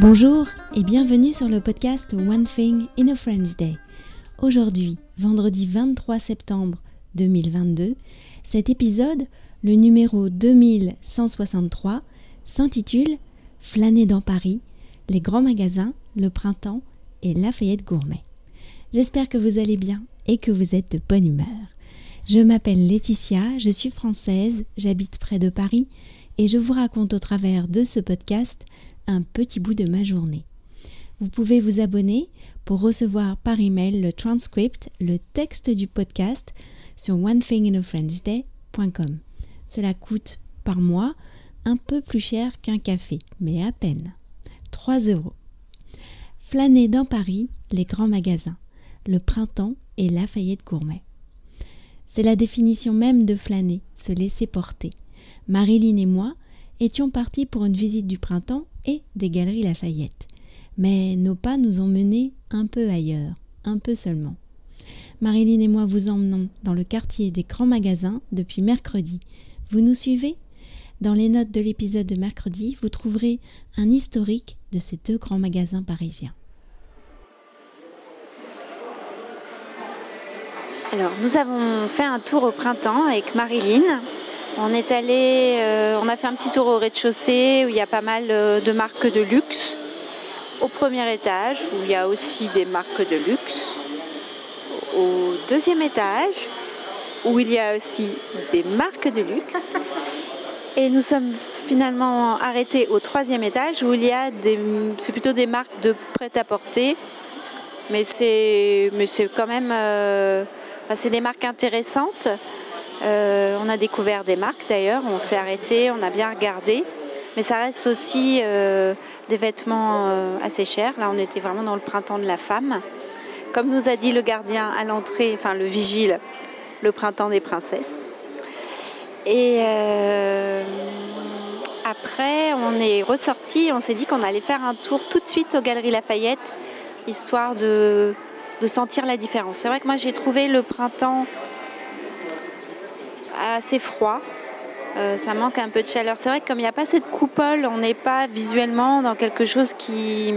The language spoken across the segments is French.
Bonjour et bienvenue sur le podcast One Thing in a French Day. Aujourd'hui, vendredi 23 septembre 2022, cet épisode, le numéro 2163, s'intitule Flâner dans Paris, les grands magasins, le printemps et Lafayette Gourmet. J'espère que vous allez bien et que vous êtes de bonne humeur. Je m'appelle Laetitia, je suis française, j'habite près de Paris et je vous raconte au travers de ce podcast un petit bout de ma journée. Vous pouvez vous abonner pour recevoir par email le transcript, le texte du podcast sur onethinginafrenchday.com. Cela coûte par mois un peu plus cher qu'un café, mais à peine. 3 euros. Flâner dans Paris, les grands magasins, le printemps et Lafayette Gourmet. C'est la définition même de flâner, se laisser porter. Marilyn et moi étions partis pour une visite du printemps et des galeries Lafayette. Mais nos pas nous ont menés un peu ailleurs, un peu seulement. Marilyn et moi vous emmenons dans le quartier des grands magasins depuis mercredi. Vous nous suivez? Dans les notes de l'épisode de mercredi, vous trouverez un historique de ces deux grands magasins parisiens. Alors, nous avons fait un tour au printemps avec Marilyn. On est allé, euh, on a fait un petit tour au rez-de-chaussée où il y a pas mal euh, de marques de luxe. Au premier étage où il y a aussi des marques de luxe. Au deuxième étage où il y a aussi des marques de luxe. Et nous sommes finalement arrêtés au troisième étage où il y a des, c'est plutôt des marques de prêt-à-porter, mais c'est, quand même, euh, des marques intéressantes. Euh, on a découvert des marques d'ailleurs, on s'est arrêté, on a bien regardé. Mais ça reste aussi euh, des vêtements euh, assez chers. Là, on était vraiment dans le printemps de la femme. Comme nous a dit le gardien à l'entrée, enfin le vigile, le printemps des princesses. Et après, on est ressorti, on s'est dit qu'on allait faire un tour tout de suite aux Galeries Lafayette, histoire de, de sentir la différence. C'est vrai que moi, j'ai trouvé le printemps assez froid. Euh, ça manque un peu de chaleur. C'est vrai que comme il n'y a pas cette coupole, on n'est pas visuellement dans quelque chose qui,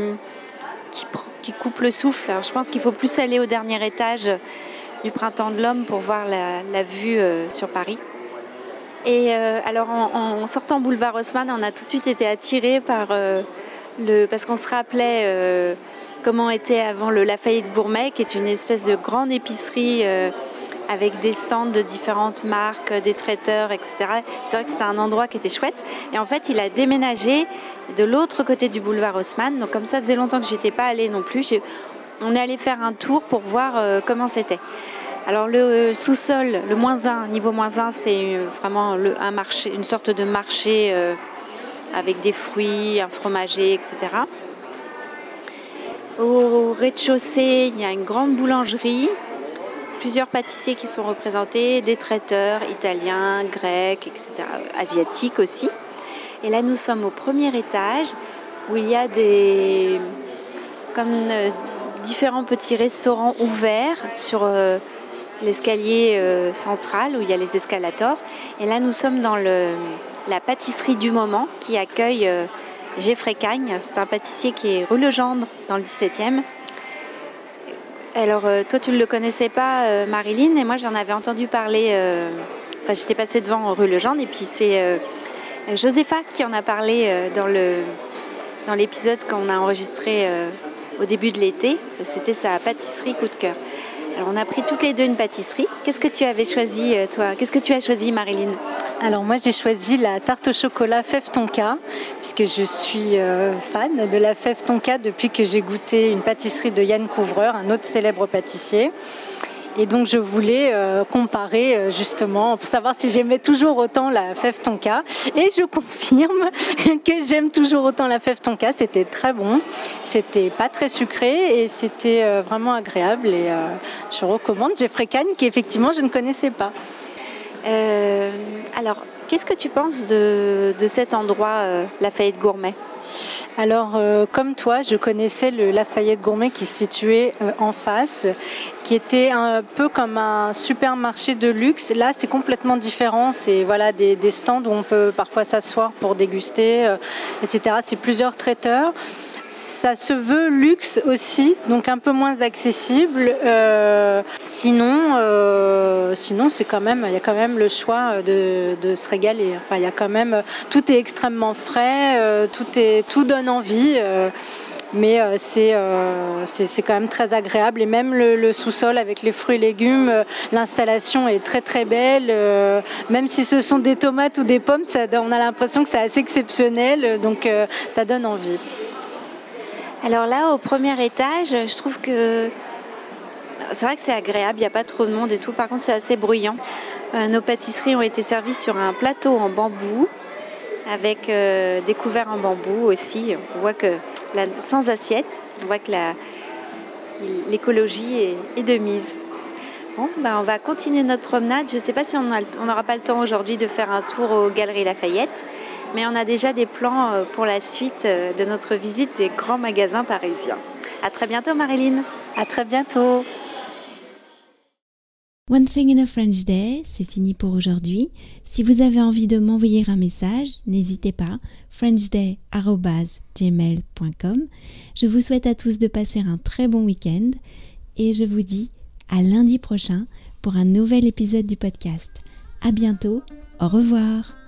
qui, coupe le souffle. Alors, je pense qu'il faut plus aller au dernier étage du Printemps de l'Homme pour voir la, vue euh, sur Paris. Et euh, alors en, sortant boulevard Haussmann, on a tout de suite été attiré par le. parce qu'on se rappelait comment était avant le Lafayette Gourmet, qui est une espèce de grande épicerie avec des stands de différentes marques, des traiteurs, etc. C'est vrai que c'était un endroit qui était chouette. Et en fait, il a déménagé de l'autre côté du boulevard Haussmann. Donc comme ça faisait longtemps que j'étais pas allée non plus, on est allé faire un tour pour voir euh, comment c'était. Alors le euh, sous-sol, le moins 1, niveau moins 1, c'est euh, vraiment un marché, une sorte de marché avec des fruits, un fromager, etc. Au rez-de-chaussée, il y a une grande boulangerie plusieurs pâtissiers qui sont représentés, des traiteurs italiens, grecs, etc., asiatiques aussi. Et là, nous sommes au premier étage où il y a des comme euh, différents petits restaurants ouverts sur euh, l'escalier euh, central où il y a les escalators. Et là, nous sommes dans le, la pâtisserie du moment qui accueille Geoffrey Cagne. C'est un pâtissier qui est rue Legendre dans le 17e alors, euh, toi, tu ne le connaissais pas, euh, Marilyn, et moi, j'en avais entendu parler. Euh, enfin, j'étais passée devant rue Legendre, et puis c'est Josépha qui en a parlé dans, dans l'épisode qu'on a enregistré au début de l'été. C'était sa pâtisserie coup de cœur. On a pris toutes les deux une pâtisserie. Qu'est-ce que tu avais choisi, toi Qu'est-ce que tu as choisi, Marilyn alors moi j'ai choisi la tarte au chocolat fève tonka puisque je suis euh, fan de la fève tonka depuis que j'ai goûté une pâtisserie de Yann Couvreur, un autre célèbre pâtissier. Et donc je voulais euh, comparer euh, justement pour savoir si j'aimais toujours autant la fève tonka. Et je confirme que j'aime toujours autant la fève tonka. C'était très bon, c'était pas très sucré et c'était vraiment agréable. Et je recommande Jeffrey qui effectivement je ne connaissais pas. Euh, alors, qu'est-ce que tu penses de, cet endroit, euh, Lafayette Gourmet alors, euh, comme toi, je connaissais le Lafayette Gourmet qui se situait en face, qui était un peu comme un supermarché de luxe. Là, c'est complètement différent. C'est voilà des, stands où on peut parfois s'asseoir pour déguster, etc. C'est plusieurs traiteurs. Ça se veut luxe aussi, donc un peu moins accessible. Euh, sinon, euh, sinon c'est quand même, il y a quand même le choix de, se régaler. Enfin, il y a quand même, tout est extrêmement frais, euh, tout est, tout donne envie. mais c'est c'est quand même très agréable et même le, sous-sol avec les fruits et légumes, l'installation est très très belle. même si ce sont des tomates ou des pommes, on a l'impression que c'est assez exceptionnel, donc ça donne envie. Alors là, au premier étage, je trouve que c'est vrai que c'est agréable, il n'y a pas trop de monde et tout. Par contre, c'est assez bruyant. Euh, nos pâtisseries ont été servies sur un plateau en bambou avec euh, des couverts en bambou aussi. On voit que sans assiette, on voit que l'écologie est, de mise. Bon, ben on va continuer notre promenade. Je ne sais pas si on n'aura pas le temps aujourd'hui de faire un tour aux Galeries Lafayette. Mais on a déjà des plans euh, pour la suite euh, de notre visite des grands magasins parisiens. À très bientôt Marilyn. À très bientôt. One Thing in a French Day, c'est fini pour aujourd'hui. Si vous avez envie de m'envoyer un message, n'hésitez pas, frenchday.gmail.com. Je vous souhaite à tous de passer un très bon week-end et je vous dis à lundi prochain pour un nouvel épisode du podcast. À bientôt, au revoir.